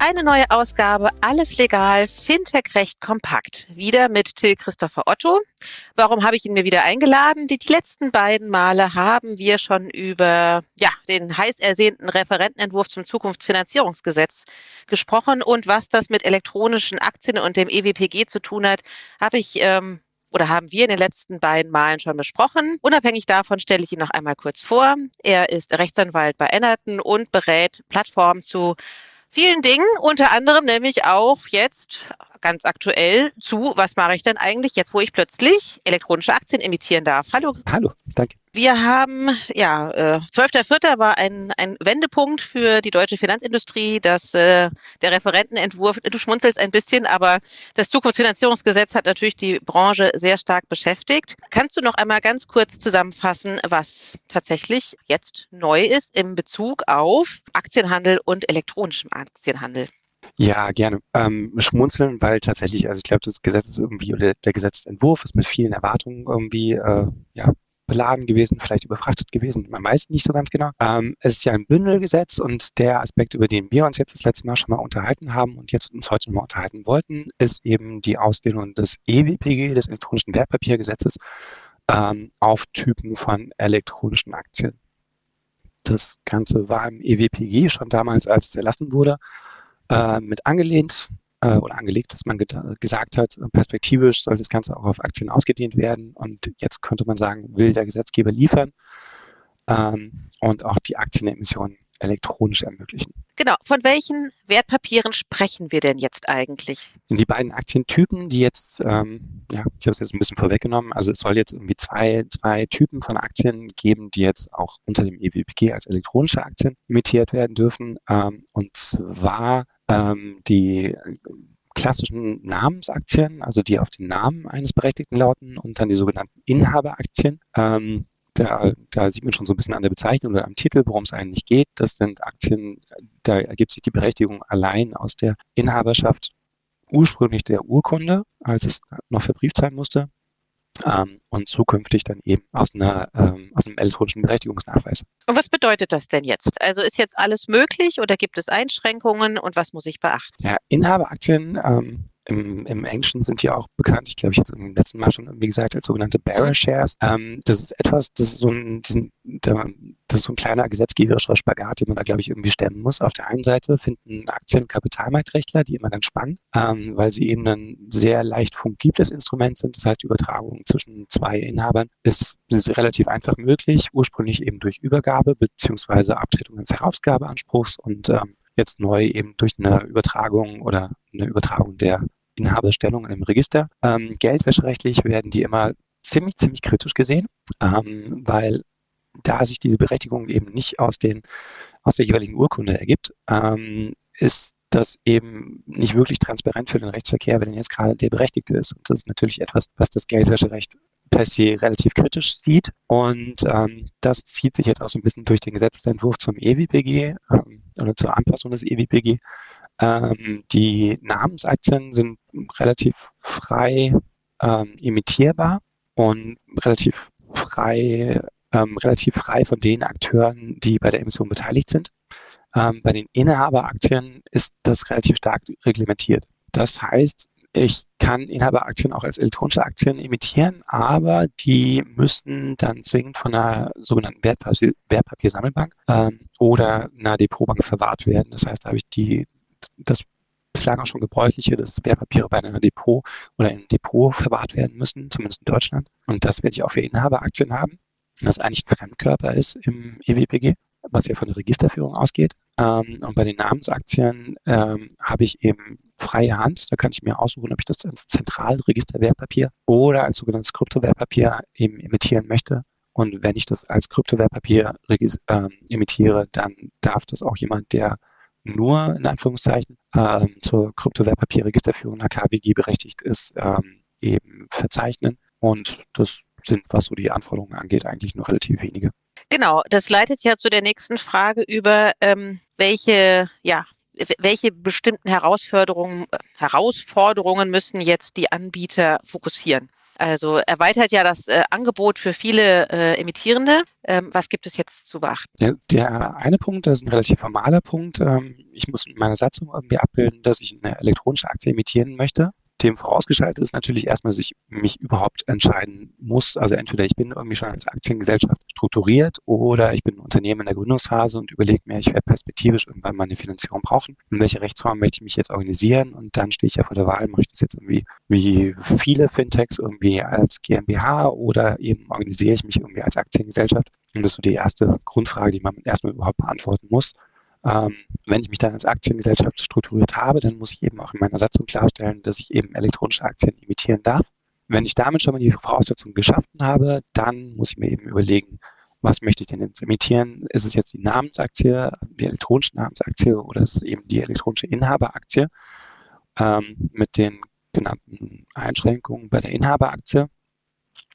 Eine neue Ausgabe, alles legal, Fintech recht kompakt. Wieder mit Till Christopher Otto. Warum habe ich ihn mir wieder eingeladen? Die, die letzten beiden Male haben wir schon über ja, den heiß ersehnten Referentenentwurf zum Zukunftsfinanzierungsgesetz gesprochen und was das mit elektronischen Aktien und dem EWPG zu tun hat, habe ich ähm, oder haben wir in den letzten beiden Malen schon besprochen. Unabhängig davon stelle ich ihn noch einmal kurz vor. Er ist Rechtsanwalt bei Ennerton und berät Plattformen zu vielen Dingen, unter anderem nämlich auch jetzt ganz aktuell zu, was mache ich denn eigentlich jetzt, wo ich plötzlich elektronische Aktien emittieren darf. Hallo. Hallo, danke. Wir haben, ja, äh, 12.04. war ein, ein Wendepunkt für die deutsche Finanzindustrie, dass äh, der Referentenentwurf, du schmunzelst ein bisschen, aber das Zukunftsfinanzierungsgesetz hat natürlich die Branche sehr stark beschäftigt. Kannst du noch einmal ganz kurz zusammenfassen, was tatsächlich jetzt neu ist im Bezug auf Aktienhandel und elektronischem Aktienhandel? Ja, gerne. Ähm, schmunzeln, weil tatsächlich, also ich glaube, das Gesetz ist irgendwie, oder der Gesetzentwurf ist mit vielen Erwartungen irgendwie äh, ja, beladen gewesen, vielleicht überfrachtet gewesen, man weiß nicht so ganz genau. Ähm, es ist ja ein Bündelgesetz und der Aspekt, über den wir uns jetzt das letzte Mal schon mal unterhalten haben und jetzt uns heute noch mal unterhalten wollten, ist eben die Ausdehnung des EWPG, des elektronischen Wertpapiergesetzes, ähm, auf Typen von elektronischen Aktien. Das Ganze war im EWPG schon damals, als es erlassen wurde, äh, mit angelehnt äh, oder angelegt, dass man gesagt hat, perspektivisch soll das Ganze auch auf Aktien ausgedehnt werden. Und jetzt könnte man sagen, will der Gesetzgeber liefern ähm, und auch die Aktienemission elektronisch ermöglichen. Genau. Von welchen Wertpapieren sprechen wir denn jetzt eigentlich? Die beiden Aktientypen, die jetzt, ähm, ja, ich habe es jetzt ein bisschen vorweggenommen, also es soll jetzt irgendwie zwei, zwei Typen von Aktien geben, die jetzt auch unter dem EWPG als elektronische Aktien emittiert werden dürfen. Ähm, und zwar ähm, die klassischen Namensaktien, also die auf den Namen eines Berechtigten lauten und dann die sogenannten Inhaberaktien. Ähm, da, da, sieht man schon so ein bisschen an der Bezeichnung oder am Titel, worum es eigentlich geht. Das sind Aktien, da ergibt sich die Berechtigung allein aus der Inhaberschaft ursprünglich der Urkunde, als es noch verbrieft sein musste ähm, und zukünftig dann eben aus, einer, ähm, aus einem elektronischen Berechtigungsnachweis. Und was bedeutet das denn jetzt? Also ist jetzt alles möglich oder gibt es Einschränkungen und was muss ich beachten? Ja, Inhaberaktien ähm, im, Im Englischen sind die auch bekannt, ich glaube, ich jetzt im letzten Mal schon, wie gesagt, als sogenannte Bearer Shares. Ähm, das ist etwas, das ist so ein, diesen, das ist so ein kleiner gesetzgeberischer Spagat, den man da, glaube ich, irgendwie stemmen muss. Auf der einen Seite finden Aktien Kapitalmarktrechtler die immer ganz spannend, ähm, weil sie eben ein sehr leicht fungibles Instrument sind. Das heißt, Übertragung zwischen zwei Inhabern ist, ist relativ einfach möglich, ursprünglich eben durch Übergabe beziehungsweise Abtretung des Herausgabeanspruchs und ähm, jetzt neu eben durch eine Übertragung oder eine Übertragung der Inhaberstellung im Register. Ähm, geldwäscherechtlich werden die immer ziemlich, ziemlich kritisch gesehen, ähm, weil da sich diese Berechtigung eben nicht aus, den, aus der jeweiligen Urkunde ergibt, ähm, ist das eben nicht wirklich transparent für den Rechtsverkehr, wenn jetzt gerade der Berechtigte ist. Und das ist natürlich etwas, was das Geldwäscherecht per se relativ kritisch sieht. Und ähm, das zieht sich jetzt auch so ein bisschen durch den Gesetzentwurf zum EWPG ähm, oder zur Anpassung des EWPG. Ähm, die Namensaktien sind relativ frei ähm, imitierbar und relativ frei, ähm, relativ frei von den Akteuren, die bei der Emission beteiligt sind. Ähm, bei den Inhaberaktien ist das relativ stark reglementiert. Das heißt, ich kann Inhaberaktien auch als elektronische Aktien emittieren, aber die müssen dann zwingend von einer sogenannten Wertpapier Wertpapiersammelbank ähm, oder einer Depotbank verwahrt werden. Das heißt, da habe ich die, das bislang auch schon gebräuchliche, dass Wertpapiere bei einer Depot oder in einem Depot verwahrt werden müssen, zumindest in Deutschland. Und das werde ich auch für Inhaberaktien haben. Das eigentlich ein Fremdkörper ist im EWPG was ja von der Registerführung ausgeht. Ähm, und bei den Namensaktien ähm, habe ich eben freie Hand. Da kann ich mir aussuchen, ob ich das als Zentralregisterwertpapier oder als sogenanntes Kryptowertpapier eben emittieren möchte. Und wenn ich das als Kryptowertpapier äh, emittiere, dann darf das auch jemand, der nur in Anführungszeichen ähm, zur Kryptowertpapierregisterführung nach KWG berechtigt ist, ähm, eben verzeichnen. Und das sind, was so die Anforderungen angeht, eigentlich nur relativ wenige. Genau, das leitet ja zu der nächsten Frage über, ähm, welche, ja, welche bestimmten Herausforderungen, Herausforderungen müssen jetzt die Anbieter fokussieren? Also erweitert ja das äh, Angebot für viele äh, Emittierende. Ähm, was gibt es jetzt zu beachten? Ja, der eine Punkt, das ist ein relativ formaler Punkt. Ähm, ich muss in meiner Satzung irgendwie abbilden, dass ich eine elektronische Aktie emittieren möchte dem vorausgeschaltet ist natürlich erstmal, dass ich mich überhaupt entscheiden muss. Also entweder ich bin irgendwie schon als Aktiengesellschaft strukturiert oder ich bin ein Unternehmen in der Gründungsphase und überlege mir, ich werde perspektivisch irgendwann mal eine Finanzierung brauchen. In welche Rechtsform möchte ich mich jetzt organisieren? Und dann stehe ich ja vor der Wahl, mache ich das jetzt irgendwie wie viele Fintechs irgendwie als GmbH oder eben organisiere ich mich irgendwie als Aktiengesellschaft? Und das ist so die erste Grundfrage, die man erstmal überhaupt beantworten muss. Ähm, wenn ich mich dann als Aktiengesellschaft strukturiert habe, dann muss ich eben auch in meiner Satzung klarstellen, dass ich eben elektronische Aktien emittieren darf. Wenn ich damit schon mal die Voraussetzungen geschaffen habe, dann muss ich mir eben überlegen, was möchte ich denn jetzt emittieren? Ist es jetzt die Namensaktie, die elektronische Namensaktie oder ist es eben die elektronische Inhaberaktie ähm, mit den genannten Einschränkungen bei der Inhaberaktie?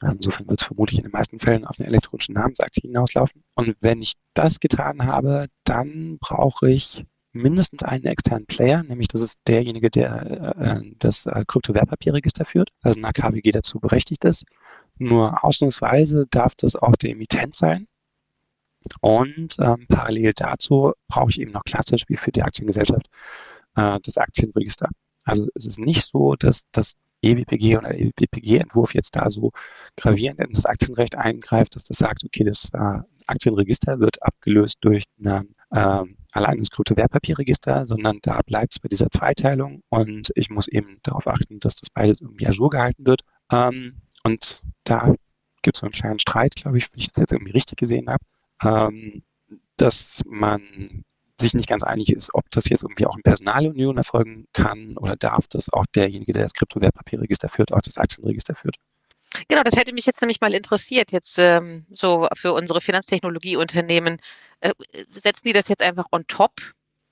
Also insofern wird es vermutlich in den meisten Fällen auf eine elektronische Namensaktie hinauslaufen. Und wenn ich das getan habe, dann brauche ich mindestens einen externen Player, nämlich das ist derjenige, der äh, das äh, Kryptowertpapierregister führt, also nach KWG dazu berechtigt ist. Nur ausnahmsweise darf das auch der Emittent sein. Und ähm, parallel dazu brauche ich eben noch klassisch wie für die Aktiengesellschaft äh, das Aktienregister. Also es ist nicht so, dass das EWPG oder EWPG-Entwurf jetzt da so gravierend in das Aktienrecht eingreift, dass das sagt, okay, das äh, Aktienregister wird abgelöst durch eine, äh, allein das Kryptowertpapierregister, sondern da bleibt es bei dieser Zweiteilung und ich muss eben darauf achten, dass das beides irgendwie Azure gehalten wird. Ähm, und da gibt es so einen kleinen Streit, glaube ich, wenn ich das jetzt irgendwie richtig gesehen habe, ähm, dass man sich nicht ganz einig ist, ob das jetzt irgendwie auch in Personalunion erfolgen kann oder darf das auch derjenige, der das Kryptowertpapierregister führt, auch das Aktienregister führt. Genau, das hätte mich jetzt nämlich mal interessiert, jetzt ähm, so für unsere Finanztechnologieunternehmen. Äh, setzen die das jetzt einfach on top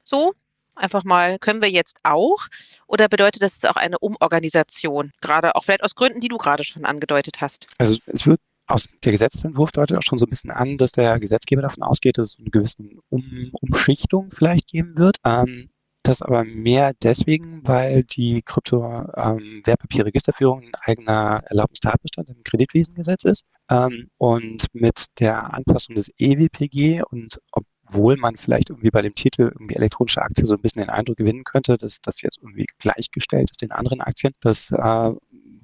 so? Einfach mal, können wir jetzt auch? Oder bedeutet das auch eine Umorganisation? Gerade auch vielleicht aus Gründen, die du gerade schon angedeutet hast. Also es wird aus der Gesetzentwurf deutet auch schon so ein bisschen an, dass der Gesetzgeber davon ausgeht, dass es eine gewisse um Umschichtung vielleicht geben wird. Ähm, das aber mehr deswegen, weil die Krypto-Wertpapierregisterführung ähm, ein eigener Erlaubnistatbestand im Kreditwesengesetz ist. Ähm, und mit der Anpassung des EWPG und obwohl man vielleicht irgendwie bei dem Titel irgendwie elektronische Aktie so ein bisschen den Eindruck gewinnen könnte, dass das jetzt irgendwie gleichgestellt ist den anderen Aktien, das äh,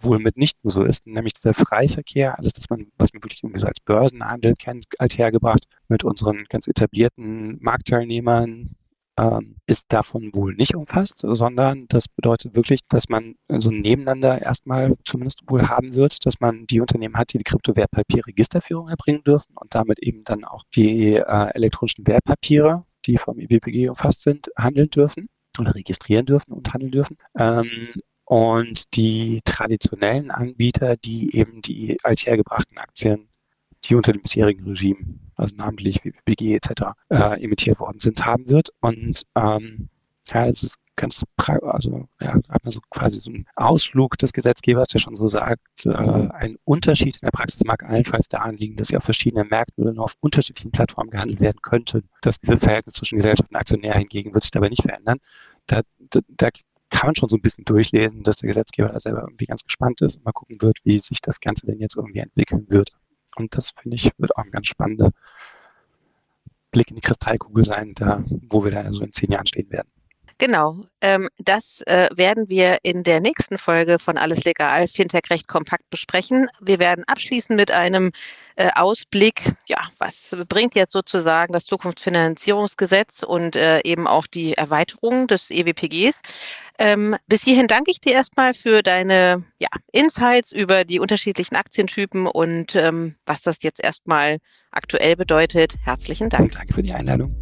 wohl mitnichten so ist, nämlich der Freiverkehr, alles, das was man wirklich irgendwie so als Börsenhandel kennt, althergebracht mit unseren ganz etablierten Marktteilnehmern, ähm, ist davon wohl nicht umfasst, sondern das bedeutet wirklich, dass man so nebeneinander erstmal zumindest wohl haben wird, dass man die Unternehmen hat, die die Kryptowertpapierregisterführung erbringen dürfen und damit eben dann auch die äh, elektronischen Wertpapiere, die vom EWPG umfasst sind, handeln dürfen oder registrieren dürfen und handeln dürfen. Ähm, und die traditionellen Anbieter, die eben die althergebrachten Aktien, die unter dem bisherigen Regime, also namentlich WPG etc., äh, emittiert worden sind, haben wird. Und ähm, ja, es ist ganz, also ja, hat man so quasi so einen Ausflug des Gesetzgebers, der schon so sagt, äh, ein Unterschied in der Praxis mag allenfalls daran liegen, dass sie auf verschiedenen Märkten oder nur auf unterschiedlichen Plattformen gehandelt werden könnten. Das Verhältnis zwischen Gesellschaft und Aktionär hingegen wird sich dabei nicht verändern. Da, da, da kann man schon so ein bisschen durchlesen, dass der Gesetzgeber da selber irgendwie ganz gespannt ist und mal gucken wird, wie sich das Ganze denn jetzt irgendwie entwickeln wird. Und das finde ich wird auch ein ganz spannender Blick in die Kristallkugel sein, da, wo wir da so in zehn Jahren stehen werden. Genau, ähm, das äh, werden wir in der nächsten Folge von Alles Legal Fintech Recht kompakt besprechen. Wir werden abschließen mit einem äh, Ausblick, ja, was bringt jetzt sozusagen das Zukunftsfinanzierungsgesetz und äh, eben auch die Erweiterung des EWPGs. Ähm, bis hierhin danke ich dir erstmal für deine ja, Insights über die unterschiedlichen Aktientypen und ähm, was das jetzt erstmal aktuell bedeutet. Herzlichen Dank. Danke für die Einladung.